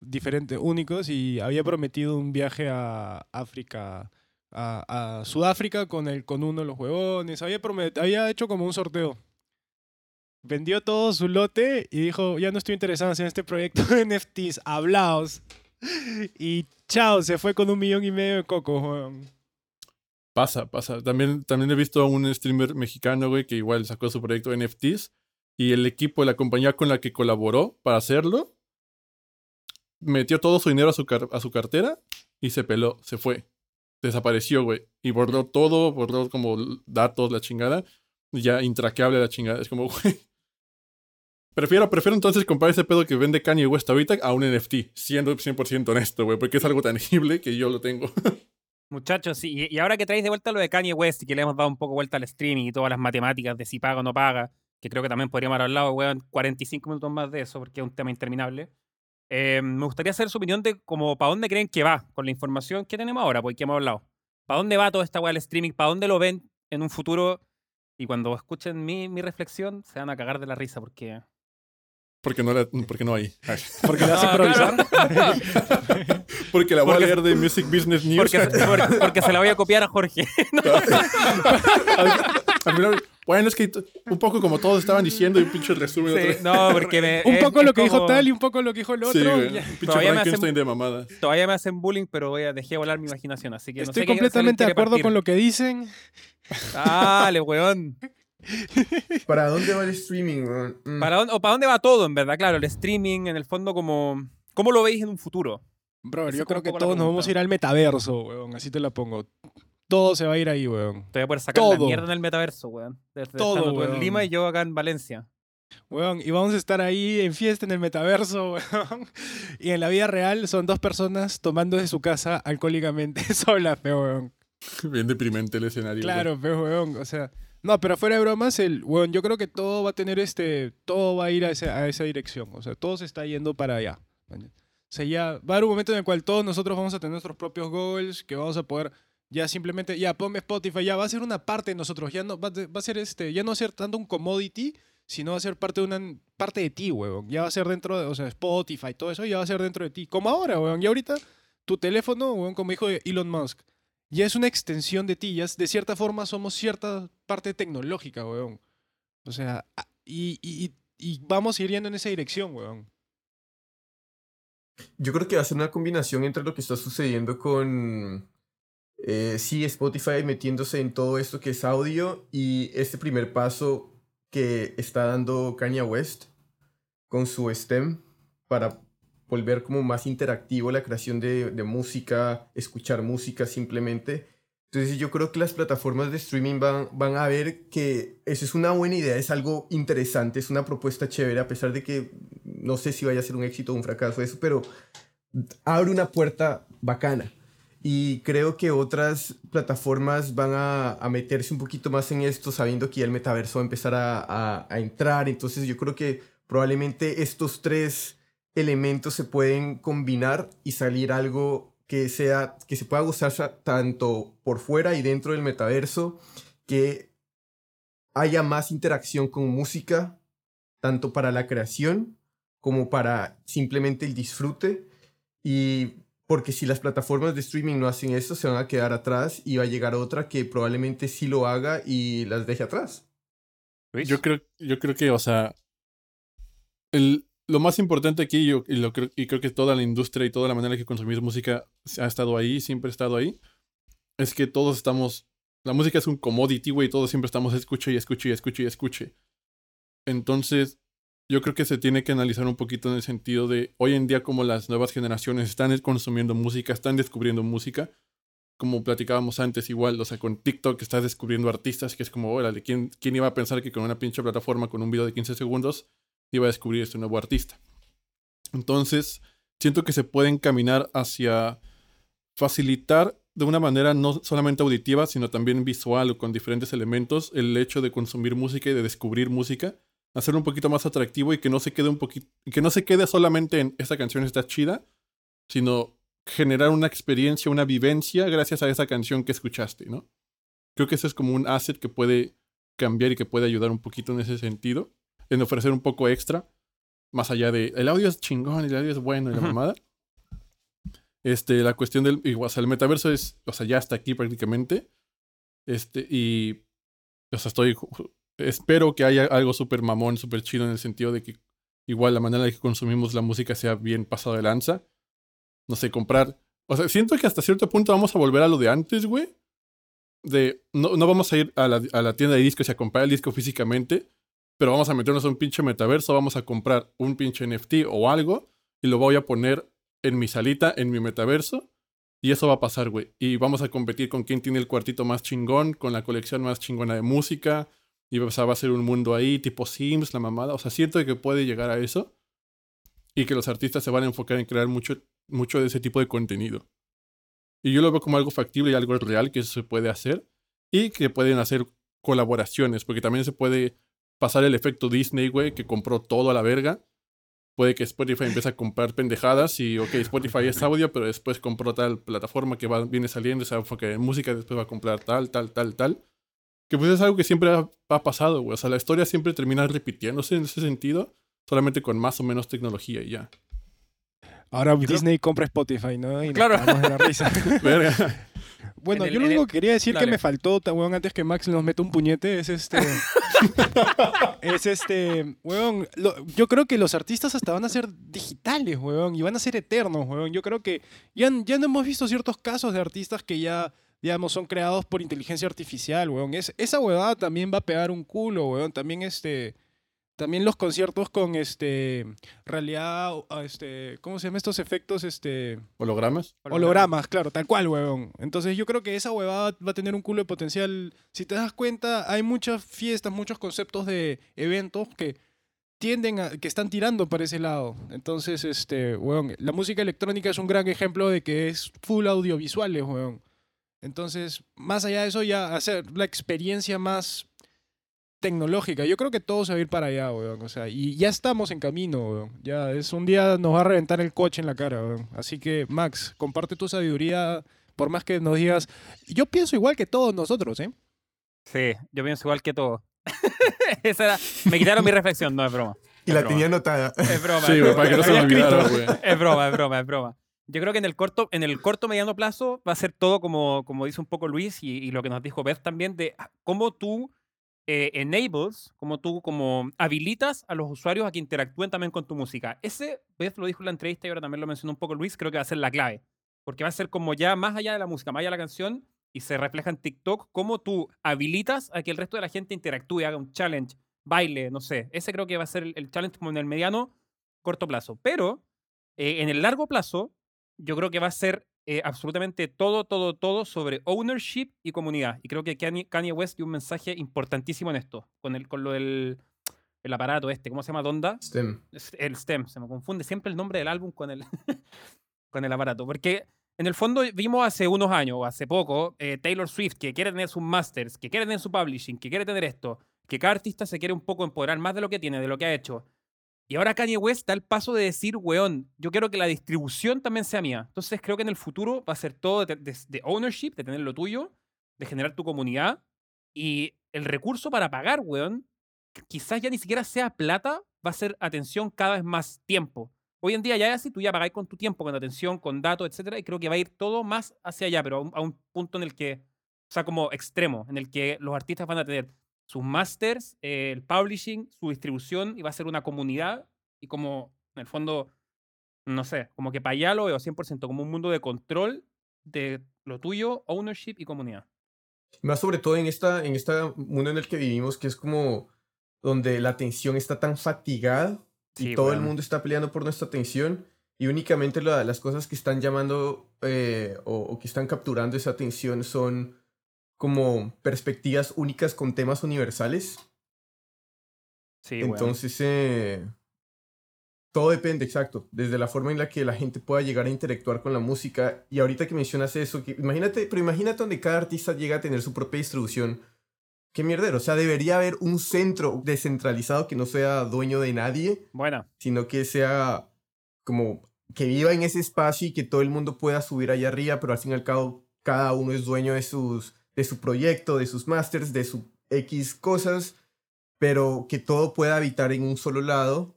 diferentes, únicos, y había prometido un viaje a África, a, Sudáfrica con, el, con uno de los huevones. Había, había hecho como un sorteo vendió todo su lote y dijo, ya no estoy interesado en este proyecto de NFTs, hablaos. Y chao, se fue con un millón y medio de cocos, Pasa, pasa. También, también he visto a un streamer mexicano, güey, que igual sacó su proyecto de NFTs y el equipo la compañía con la que colaboró para hacerlo metió todo su dinero a su, a su cartera y se peló, se fue. Desapareció, güey. Y borró todo, borró como datos, la chingada. Ya intraqueable la chingada. Es como, güey. Prefiero, prefiero entonces comprar ese pedo que vende Kanye West ahorita a un NFT, siendo 100% honesto, güey, porque es algo tangible que yo lo tengo. Muchachos, sí, y ahora que traéis de vuelta lo de Kanye West y que le hemos dado un poco vuelta al streaming y todas las matemáticas de si paga o no paga, que creo que también podríamos haber hablado, weón, 45 minutos más de eso, porque es un tema interminable. Eh, me gustaría saber su opinión de como para dónde creen que va con la información que tenemos ahora, porque hemos hablado. ¿Para dónde va toda esta weá del streaming? ¿Para dónde lo ven en un futuro? Y cuando escuchen mi, mi reflexión, se van a cagar de la risa, porque porque no, la, porque no hay. Porque la hace improvisar. porque la voy a leer de Music Business News. Porque, se la voy a copiar a Jorge. bueno, es que un poco como todos estaban diciendo y un pinche resumen. Sí, no, porque Un poco lo que dijo tal y un poco lo que dijo el otro. Sí, un pinche todavía me, hacen, de mamada. todavía me hacen bullying, pero voy a dejé volar mi imaginación. Así que no Estoy sé completamente de acuerdo con lo que dicen. Dale, weón. ¿Para dónde va el streaming? Mm. ¿Para dónde, o para dónde va todo, en verdad? Claro, el streaming, en el fondo, como. ¿Cómo lo veis en un futuro? Bro, yo creo que todos nos vamos a ir al metaverso, weón. Así te la pongo. Todo se va a ir ahí, weón. Te voy a poder sacar la mierda en el metaverso, weón. todo, weón. en Lima y yo acá en Valencia. Weón, y vamos a estar ahí en fiesta en el metaverso, weón. Y en la vida real son dos personas tomando de su casa alcohólicamente solas, weón. Bien deprimente el escenario. Claro, pero weón, o sea, no, pero fuera de bromas, el, bueno, yo creo que todo va a tener este, todo va a ir a, a esa dirección. O sea, todo se está yendo para allá. O sea, ya va a haber un momento en el cual todos nosotros vamos a tener nuestros propios goals, que vamos a poder ya simplemente, ya ponme Spotify, ya va a ser una parte de nosotros, ya no va, va a ser este, ya no va a ser tanto un commodity, sino va a ser parte de una parte de ti, weón. Ya va a ser dentro de, o sea, Spotify, todo eso ya va a ser dentro de ti. Como ahora, weón. Y ahorita tu teléfono, weón, como dijo Elon Musk, ya es una extensión de ti, ya de cierta forma somos cierta parte tecnológica, weón. O sea, y, vamos ir yendo en esa dirección, weón. Yo creo que va a ser una combinación entre lo que está sucediendo con, eh, sí, Spotify metiéndose en todo esto que es audio y este primer paso que está dando Kanye West con su STEM para volver como más interactivo la creación de, de, música, escuchar música simplemente. Entonces yo creo que las plataformas de streaming van, van a ver que eso es una buena idea, es algo interesante, es una propuesta chévere, a pesar de que no sé si vaya a ser un éxito o un fracaso eso, pero abre una puerta bacana. Y creo que otras plataformas van a, a, meterse un poquito más en esto, sabiendo que ya el metaverso va a empezar a, a, a entrar. Entonces yo creo que probablemente estos tres elementos se pueden combinar y salir algo que sea que se pueda gozar tanto por fuera y dentro del metaverso que haya más interacción con música tanto para la creación como para simplemente el disfrute y porque si las plataformas de streaming no hacen eso, se van a quedar atrás y va a llegar otra que probablemente sí lo haga y las deje atrás. Yo creo, yo creo que, o sea, el, lo más importante aquí, yo, y, creo, que toda la industria y toda la manera que consumimos música ha estado ahí, siempre ha estado ahí, es que todos estamos, la música es un commodity, güey, todos siempre estamos escuche y escuche y escuche y escuche. Entonces, yo creo que se tiene que analizar un poquito en el sentido de hoy en día como las nuevas generaciones están consumiendo música, están descubriendo música, como platicábamos antes igual, o sea, con TikTok estás descubriendo artistas que es como, órale, ¿quién, ¿quién iba a pensar que con una pinche plataforma con un video de 15 segundos iba a descubrir este nuevo artista? Entonces, siento que se puede encaminar hacia facilitar de una manera no solamente auditiva, sino también visual o con diferentes elementos el hecho de consumir música y de descubrir música hacerlo un poquito más atractivo y que no se quede un poquito, que no se quede solamente en esta canción está chida, sino generar una experiencia, una vivencia gracias a esa canción que escuchaste, ¿no? Creo que eso es como un asset que puede cambiar y que puede ayudar un poquito en ese sentido, en ofrecer un poco extra, más allá de el audio es chingón, el audio es bueno y la mamada. Este, la cuestión del, igual, o sea, el metaverso es, o sea, ya está aquí prácticamente. Este, y, o sea, estoy espero que haya algo súper mamón, súper chido en el sentido de que igual la manera en que consumimos la música sea bien pasado de lanza. No sé, comprar. O sea, siento que hasta cierto punto vamos a volver a lo de antes, güey. De no, no vamos a ir a la, a la tienda de discos y a comprar el disco físicamente, pero vamos a meternos a un pinche metaverso, vamos a comprar un pinche NFT o algo y lo voy a poner en mi salita, en mi metaverso. Y eso va a pasar, güey. Y vamos a competir con quién tiene el cuartito más chingón, con la colección más chingona de música, y va a ser un mundo ahí, tipo Sims, la mamada. O sea, siento que puede llegar a eso. Y que los artistas se van a enfocar en crear mucho, mucho de ese tipo de contenido. Y yo lo veo como algo factible y algo real que se puede hacer. Y que pueden hacer colaboraciones. Porque también se puede pasar el efecto Disney, güey, que compró todo a la verga. Puede que Spotify empiece a comprar pendejadas y, ok, Spotify es audio, pero después compró tal plataforma que va, viene saliendo, se va a enfocar en música, después va a comprar tal, tal, tal, tal. Que pues es algo que siempre ha, pasado, güey. O sea, la historia siempre termina repitiéndose en ese sentido, solamente con más o menos tecnología y ya. Ahora Disney compra Spotify, ¿no? Y claro. Nos de la risa. bueno, el, yo lo único que quería decir que me faltó, weón, antes que Max nos meta un puñete, es este. es este. Weón, yo creo que los artistas hasta van a ser digitales, weón, y van a ser eternos, weón. Yo creo que ya, ya no hemos visto ciertos casos de artistas que ya digamos, son creados por inteligencia artificial, weón. Es, esa huevada también va a pegar un culo, weón. También este... También los conciertos con este realidad, este, ¿cómo se llaman estos efectos? Este, hologramas. Hologramas, claro, tal cual, weón. Entonces yo creo que esa huevada va a tener un culo de potencial. Si te das cuenta, hay muchas fiestas, muchos conceptos de eventos que tienden a, que están tirando para ese lado. Entonces, este, weón, la música electrónica es un gran ejemplo de que es full audiovisuales, weón. Entonces, más allá de eso, ya hacer la experiencia más tecnológica. Yo creo que todo se va a ir para allá, weón. O sea, y ya estamos en camino, weón. Ya es un día nos va a reventar el coche en la cara, weón. Así que, Max, comparte tu sabiduría, por más que nos digas. Yo pienso igual que todos nosotros, ¿eh? Sí, yo pienso igual que todos. Esa era... Me quitaron mi reflexión, no es broma. Y la tenía anotada. Es broma. Sí, para que no se me olvidara, güey. Es broma, es broma, es broma. Yo creo que en el corto, en el corto mediano plazo va a ser todo como, como dice un poco Luis y, lo que nos dijo Beth también, de ah, cómo tú eh, enables, cómo tú como habilitas a los usuarios a que interactúen también con tu música. Ese, Beth lo dijo en la entrevista y ahora también lo mencionó un poco Luis, creo que va a ser la clave. Porque va a ser como ya más allá de la música, más allá de la canción, y se refleja en TikTok, cómo tú habilitas a que el resto de la gente interactúe, haga un challenge, baile, no sé. Ese creo que va a ser el, challenge como en el mediano, corto plazo. Pero eh, en el largo plazo, yo creo que va a ser eh, absolutamente todo, todo, todo sobre ownership y comunidad. Y creo que Kanye, West dio un mensaje importantísimo en esto, con, el, con lo del el aparato este, ¿cómo se llama? ¿Donda? STEM. El STEM, se me confunde siempre el nombre del álbum con el, con el aparato. Porque en el fondo vimos hace unos años, o hace poco, eh, Taylor Swift que quiere tener sus masters, que quiere tener su publishing, que quiere tener esto, que cada artista se quiere un poco empoderar más de lo que tiene, de lo que ha hecho. Y ahora Kanye West da el paso de decir, weón, yo quiero que la distribución también sea mía. Entonces creo que en el futuro va a ser todo de, ownership, de tener lo tuyo, de generar tu comunidad y el recurso para pagar, weón, quizás ya ni siquiera sea plata, va a ser atención cada vez más tiempo. Hoy en día ya es así, tú ya pagáis con tu tiempo, con atención, con datos, etcétera, y creo que va a ir todo más hacia allá, pero a un, a un punto en el que, o sea, como extremo, en el que los artistas van a tener sus masters, eh, el publishing, su distribución, y va a ser una comunidad, y como, en el fondo, no sé, como que para allá lo veo 100%, como un mundo de control de lo tuyo, ownership y comunidad. Más sobre todo en esta, en este mundo en el que vivimos, que es como donde la atención está tan fatigada y Sí, todo el weón. mundo está peleando por nuestra atención y únicamente la- las cosas que están llamando eh, o, o que están capturando esa atención son como perspectivas únicas con temas universales. Sí. Entonces, eh, todo depende, exacto, desde la forma en la que la gente pueda llegar a interactuar con la música. Y ahorita que mencionas eso, que, imagínate, pero imagínate donde cada artista llega a tener su propia distribución. Qué mierdero, o sea, debería haber un centro descentralizado que no sea dueño de nadie, Buena. sino que sea como que viva en ese espacio y que todo el mundo pueda subir allá arriba, pero al fin y al cabo cada uno es dueño de sus de su proyecto, de sus masters, de sus X cosas, pero que todo pueda habitar en un solo lado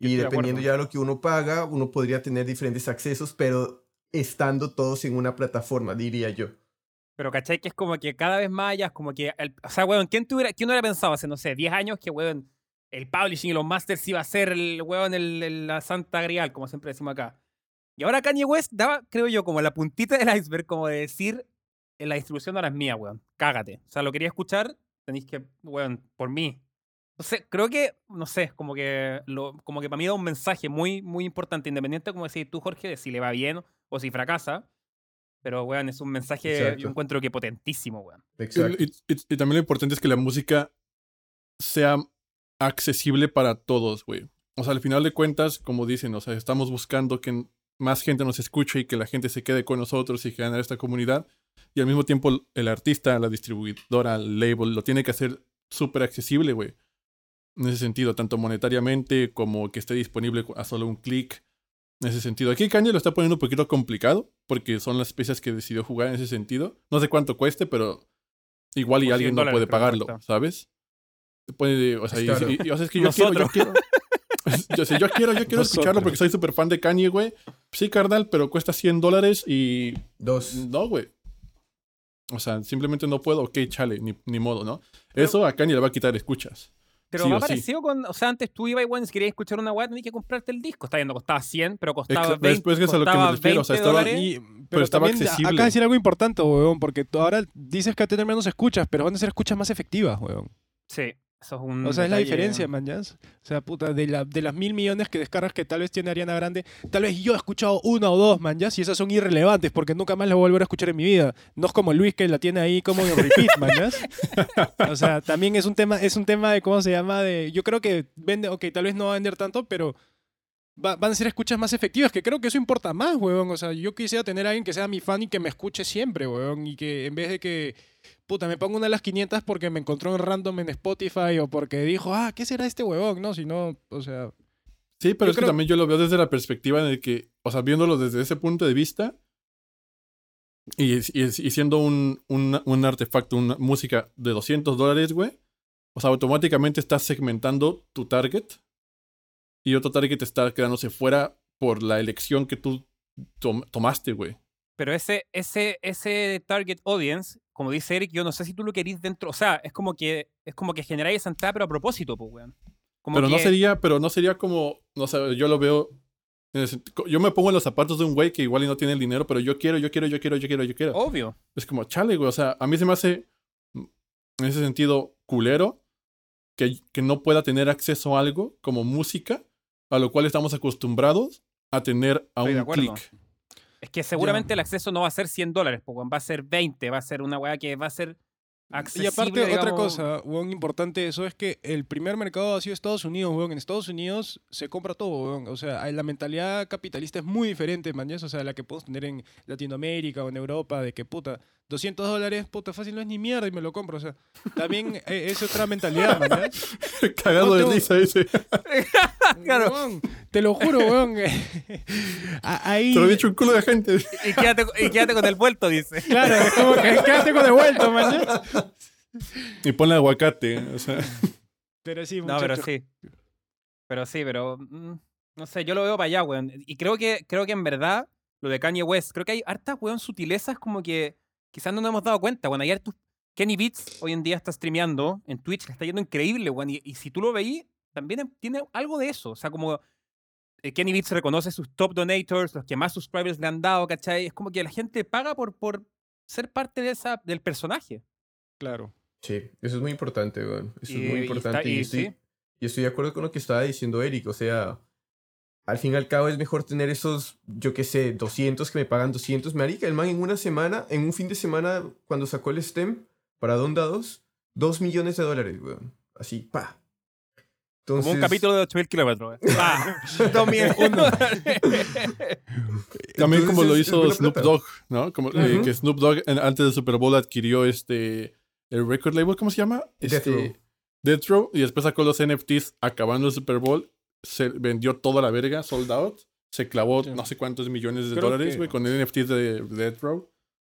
Yo y de dependiendo ya de lo que uno paga, uno podría tener diferentes accesos, pero estando todos en una plataforma, diría yo. Pero ¿cachai? Que es como que cada vez más hayas como que... el- o sea, weón, ¿quién, tuviera, ¿quién hubiera pensado hace, no sé, 10 años que, weón, el publishing y los masters iba a ser el, weón, el, el- la santa grial, como siempre decimos acá? Y ahora Kanye West daba, creo yo, como la puntita del iceberg, como de decir, "Eh, la distribución ahora es mía, weón. Cágate. O sea, lo quería escuchar, tenéis que, weón, por mí. No sé, creo que, no sé, como que, lo, como que para mí da un mensaje muy, muy importante, independiente, como decís tú, Jorge, de si le va bien o si fracasa. Pero, weón, es un mensaje, Exacto. yo encuentro que potentísimo, weón. Exacto. Y, y- y también lo importante es que la música sea accesible para todos, güey. O sea, al final de cuentas, como dicen, o sea, estamos buscando que más gente nos escuche y que la gente se quede con nosotros y ganar esta comunidad. Y al mismo tiempo, el artista, la distribuidora, el label, lo tiene que hacer súper accesible, güey. En ese sentido, tanto monetariamente como que esté disponible a solo un clic. En ese sentido. Aquí Kanye lo está poniendo un poquito complicado, porque son las piezas que decidió jugar en ese sentido. No sé cuánto cueste, pero igual y Por 100 alguien no puede pagarlo. ¿sabes? Puede, o sea, y- Claro. y- y- o sea, es que yo quiero, yo Nosotros. quiero, yo, sé, yo quiero, yo quiero escucharlo Nosotros. porque soy súper fan de Kanye, güey. Sí, carnal, pero cuesta 100 dólares y Dos. no, güey. O sea, simplemente no puedo. Ok, chale, ni, ni modo, ¿no? Eso a Kanye le va a quitar escuchas. Pero Sí me ha sí. parecido con. O sea, antes tú ibas, weón, si querías escuchar una weá, tenías que comprarte el disco. Está viendo, costaba 100, pero costaba Exacto, 20. después que es a lo que me refiero, o sea, 20 estaba- dólares. Y- pero, estaba accesible. acá decir algo importante, weón, porque tú ahora dices que a tener menos escuchas, pero van a ser escuchas más efectivas, weón. Sí, eso es un. O sea, es la diferencia, man, ¿ya? O sea, puta, de, la, de las mil millones que descargas que tal vez tiene Ariana Grande, tal vez yo he escuchado una o dos, man, ¿ya? Si esas son irrelevantes, porque nunca más las voy a volver a escuchar en mi vida. No es como Luis que la tiene ahí como en repeat, man, ¿ya? O sea, también es un tema, es un tema de, ¿cómo se llama? De, yo creo que vende, ok, tal vez no va a vender tanto, pero va- van a ser escuchas más efectivas, que creo que eso importa más, weón. O sea, yo quisiera tener a alguien que sea mi fan y que me escuche siempre, weón. Y que en vez de que, puta, me ponga una de las 500 porque me encontró en random en Spotify o porque dijo, ah, ¿qué será este huevón? No, si no, o sea, Sí, pero es que también yo lo veo desde la perspectiva de que, o sea, viéndolo desde ese punto de vista y, y- y siendo un, un, un artefacto, una música de 200 dólares, güey, o sea, automáticamente estás segmentando tu target y otro target está quedándose fuera por la elección que tú tom- tomaste, güey. Pero ese, ese, ese target audience, como dice Eric, yo no sé si tú lo querís dentro. O sea, es como que es como que generáis esa entrada, pero a propósito, pues, weón. Como Pero no sería, pero no sería como, no sé, yo lo veo. Yo me pongo en los zapatos de un güey que igual y no tiene el dinero, pero yo quiero, yo quiero, yo quiero, yo quiero, yo quiero. Obvio. Es como, chale, güey. O sea, a mí se me hace, mm, en ese sentido, culero que, que no pueda tener acceso a algo como música, a lo cual estamos acostumbrados a tener a Estoy un clic. Es que seguramente el acceso no va a ser 100 dólares, pues, va a ser 20, va a ser una weá que va a ser Y accesible. aparte, otra cosa, weón, importante de eso es que el primer mercado ha sido Estados Unidos, weón. En Estados Unidos se compra todo, weón. O sea, la mentalidad capitalista es muy diferente, man. O sea, la que podemos tener en Latinoamérica o en Europa, de que, puta, 200 dólares, puta, fácil no es ni mierda y me lo compro. O sea, también eh, es otra mentalidad, man. Cagado No de risa ese. Claro. Weón, te lo juro, weón. A- Ahí. Te lo he dicho un culo de gente. Y quédate, y quédate con el vuelto, dice. Claro, es como que quédate con devuelto, man. ¿ya? Y ponle aguacate. O sea, Pero sí, No, pero sí. Pero sí, pero mm, no sé, yo lo veo para allá, weón. Y creo que, creo que en verdad, lo de Kanye West, creo que hay hartas, weón, sutilezas como que quizás no nos hemos dado cuenta. Bueno, ayer tú, Kenny Beats hoy en día está streameando en Twitch, le está yendo increíble, weón. Y, y si tú lo veís, también tiene algo de eso. O sea, como eh, Kenny Beats reconoce sus top donators, los que más subscribers le han dado, ¿cachai? Es como que la gente paga por, por ser parte de esa, del personaje. Claro. Sí, eso es muy importante, weón. Eso Y- es muy y importante. está- Y, y estoy, sí. y estoy de acuerdo con lo que estaba diciendo Eric. O sea, al fin y al cabo es mejor tener esos, yo qué sé, 200 que me pagan 200. Marica, el man en una semana, en un fin de semana, cuando sacó el STEM para Donda 2, 2 millones de dólares, weón. Así, pa. Entonces, Como un capítulo de 8000 kilómetros. ¡Ah! Dos millones. También como lo hizo Snoop. Dogg, ¿no? Como, eh, que Snoop Dogg en- antes del Super Bowl adquirió este el record label, ¿cómo se llama? Death Este, Row. Death Row, y después sacó los NFTs acabando el Super Bowl, se vendió toda la verga, sold out, se clavó Sí. no sé cuántos millones de Creo dólares, que- güey, con el NFTs de Death Row.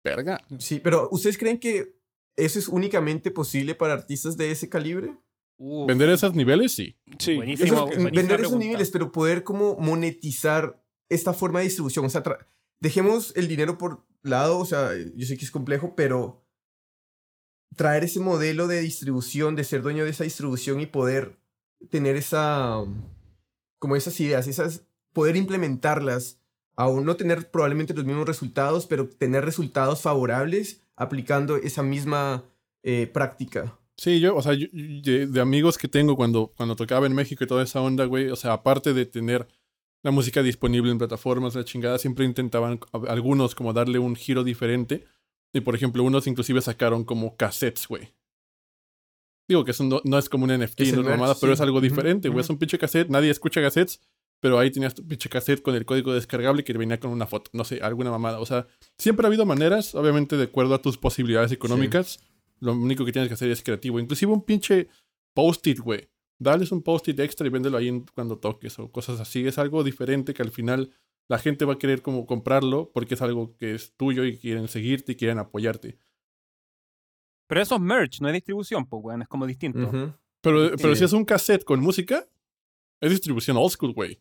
Verga. Sí, pero ¿ustedes creen que eso es únicamente posible para artistas de ese calibre? Uf, Vender esos niveles, sí. Sí. Buenísimo. Eso, buenísima vender esos pregunta. niveles, pero poder como monetizar esta forma de distribución. O sea, tra- dejemos el dinero por lado, o sea, yo sé que es complejo, pero traer ese modelo de distribución, de ser dueño de esa distribución y poder tener esa, como esas ideas, esas, poder implementarlas, aún no tener probablemente los mismos resultados, pero tener resultados favorables aplicando esa misma eh, práctica. Sí, yo, o sea, yo- yo- de, amigos que tengo cuando, cuando tocaba en México y toda esa onda, güey, o sea, aparte de tener la música disponible en plataformas, la chingada, siempre intentaban a- algunos como darle un giro diferente. Y por ejemplo, unos inclusive sacaron como cassettes, güey. Digo que eso no, no es como un NFT, no es mamada, pero es algo diferente, güey. Es un pinche cassette, nadie escucha cassettes, pero ahí tenías tu pinche cassette con el código descargable que venía con una foto, no sé, alguna mamada. O sea, siempre ha habido maneras, obviamente de acuerdo a tus posibilidades económicas. Lo único que tienes que hacer es creativo. Inclusive un pinche post-it, güey. Dales un post-it extra y véndelo ahí en- cuando toques o cosas así. Es algo diferente que al final la gente va a querer como comprarlo porque es algo que es tuyo y quieren seguirte y quieren apoyarte. Pero eso es merch, no es distribución, pues, weón. Es como distinto. Pero, pero Sí. si es un cassette con música, es distribución old school, güey.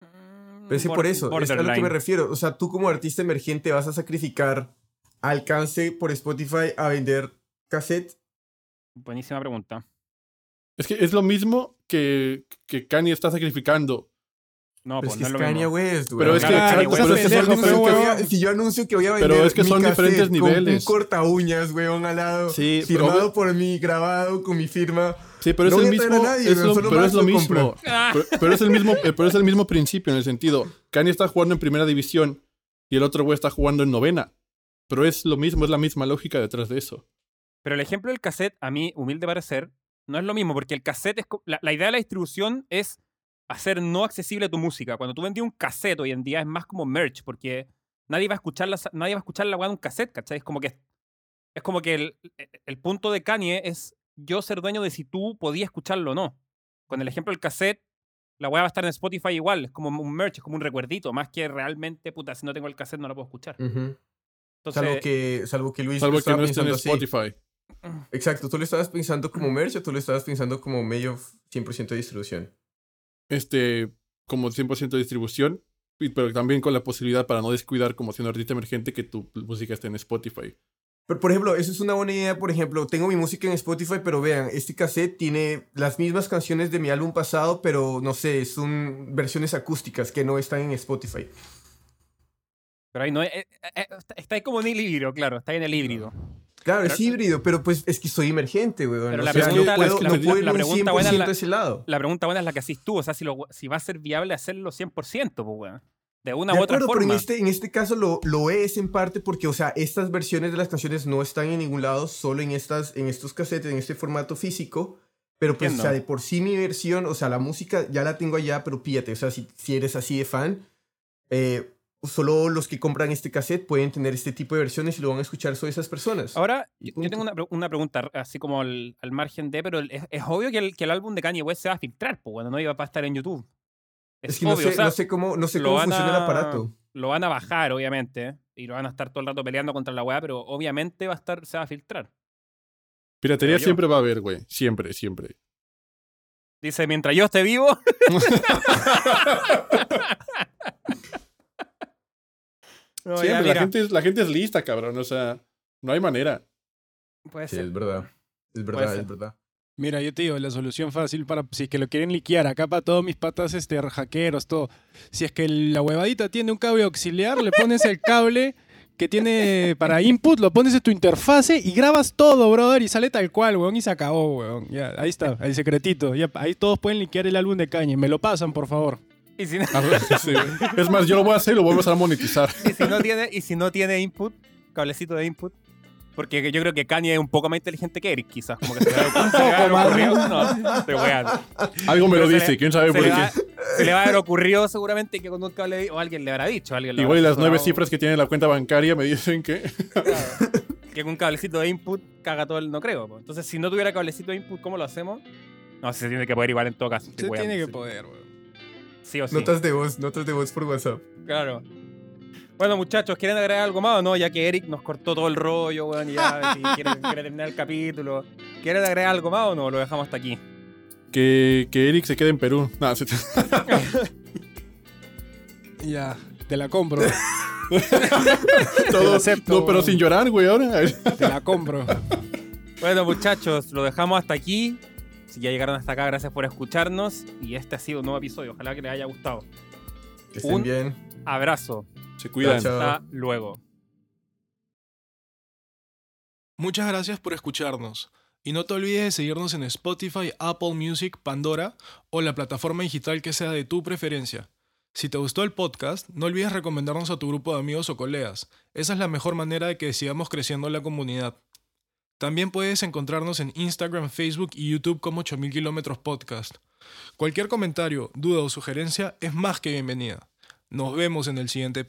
Pero es que por eso, es a lo que me refiero. O sea, tú como artista emergente vas a sacrificar alcance por Spotify a vender cassette. Buenísima pregunta. Es que es lo mismo que, que Kanye está sacrificando. No, Pero pues es no que es lo Kanye mismo. West, güey. Pero es que- Claro, pero es que si yo son anuncio que diferentes- voy a- si yo anuncio que voy a vender Pero es que mi son cassette diferentes con niveles. un corta uñas, weón, al lado. Sí, firmado por mí, grabado con mi firma. Sí, pero No es el mismo. nadie, es lo- pero es lo mismo. Ah, Pero, pero es el mismo, eh, pero es el mismo principio en el sentido. Kanye está jugando en primera división y el otro güey está jugando en novena. Pero es lo mismo, es la misma lógica detrás de eso. Pero el ejemplo del cassette, a mí, humilde parecer, no es lo mismo, porque el cassette es. La, la idea de la distribución es hacer no accesible tu música. Cuando tú vendías un cassette hoy en día es más como merch, porque nadie va a escuchar la, nadie va a escuchar la weá de un cassette, ¿cachai? Es como que. Es como que el, el punto de Kanye es yo ser dueño de si tú podías escucharlo o no. Con el ejemplo del cassette, la weá va a estar en Spotify igual, es como un merch, es como un recuerdito, más que realmente, puta, si no tengo el cassette no lo puedo escuchar. Entonces, Salvo que, salvo que Luis Salvo que no esté en así. Exacto, tú lo estabas pensando como merch o tú lo estabas pensando como medio 100% de distribución. Este, como 100% de distribución. Pero también con la posibilidad para no descuidar como siendo artista emergente que tu música esté en Spotify. Pero, por ejemplo, eso es una buena idea. Por ejemplo, tengo mi música en Spotify, pero vean, este cassette tiene las mismas canciones de mi álbum pasado, pero no sé, son versiones acústicas que no están en Spotify. pero ahí no eh, eh, está, está ahí como en el híbrido, claro, está ahí en el híbrido. Claro, es Pero- híbrido, pero pues es que soy emergente, weón. Pero o la sea, pregunta- no la- pregunta buena es 100% la- pregunta buena es la que haces tú, o sea, si, lo, si va a ser viable hacerlo 100%, pues, weón. De una De u otra acuerdo, pero forma. en este, en este caso lo, lo es en parte porque, o sea, estas versiones de las canciones no están en ningún lado, solo en, estas, en estos cassettes, en este formato físico. Pero pues, o Entiendo. sea, de por sí mi versión, o sea, la música ya la tengo allá, pero píllate, o sea, si, si eres así de fan, eh, solo los que compran este cassette pueden tener este tipo de versiones y lo van a escuchar solo esas personas. Ahora, yo, tengo una, una pregunta así como al, al margen de, pero es, es obvio que el, que el álbum de Kanye West se va a filtrar, pues, bueno, no iba a estar en YouTube. Es, es que no obvio, sé, o sea, no sé cómo, no sé cómo funciona el aparato. Lo van a bajar, obviamente, y lo van a estar todo el rato peleando contra la weá, pero obviamente va a estar, se va a filtrar. Piratería yo. siempre va a haber, güey. Siempre, siempre. Dice, mientras yo esté vivo. No, ya, Siempre, la mira, gente, es, la gente es lista, cabrón. O sea, no hay manera. puede Sí, ser. es verdad. Es Puede verdad, ser. es verdad. Mira, yo te digo, la solución fácil para si es que lo quieren liquear, acá para todos mis patas este hackeros, todo. Si es que la huevadita tiene un cable auxiliar, le pones el cable que tiene para input, lo pones en tu interfase y grabas todo, brother, y sale tal cual, weón, y se acabó, weón. Ya, ahí está, el secretito. Ya, ahí todos pueden liquear el álbum de Kanye. Me lo pasan, por favor. Y si, no, A ver, sí. Es más, yo lo voy a hacer y lo voy a empezar a monetizar. y si no tiene, y si no tiene input, cablecito de input. Porque yo creo que Kanye es un poco más inteligente que Eric, quizás. Como que se le va, a haber ocurrido. No, estoy weando. Algo me lo dice, le- quién sabe Se por le, qué. va, se le va a haber ocurrido seguramente que con un cable de- o alguien le habrá dicho. Alguien le Igual y las nueve cifras que tiene la cuenta bancaria me dicen que. claro, que con un cablecito de input caga todo el no creo. po. Entonces, si no tuviera cablecito de input, ¿cómo lo hacemos? No, se tiene que poder igual en todo caso. Se tiene que poder, weón. Sí o sí. Notas de voz, notas de voz por WhatsApp. Claro. Bueno, muchachos, ¿quieren agregar algo más o no? Ya que Eric nos cortó todo el rollo, weón, y ya si quiere, quiere terminar el capítulo. ¿Quieren agregar algo más o no? Lo dejamos hasta aquí. Que, que Eric se quede en Perú. Se- Ya, te la compro. todo- acepto, no, pero weón. sin llorar, güey, ahora. te la compro. Bueno, muchachos, lo dejamos hasta aquí. Si ya llegaron hasta acá, gracias por escucharnos. Y este ha sido un nuevo episodio. Ojalá que les haya gustado. Que estén Un- bien. Abrazo. Se cuidan. Chao, chao. Hasta luego. Muchas gracias por escucharnos. Y no te olvides de seguirnos en Spotify, Apple Music, Pandora o la plataforma digital que sea de tu preferencia. Si te gustó el podcast, no olvides recomendarnos a tu grupo de amigos o colegas. Esa es la mejor manera de que sigamos creciendo la comunidad. También puedes encontrarnos en Instagram, Facebook y YouTube como 8000 kilómetros podcast. Cualquier comentario, duda o sugerencia es más que bienvenida. Nos vemos en el siguiente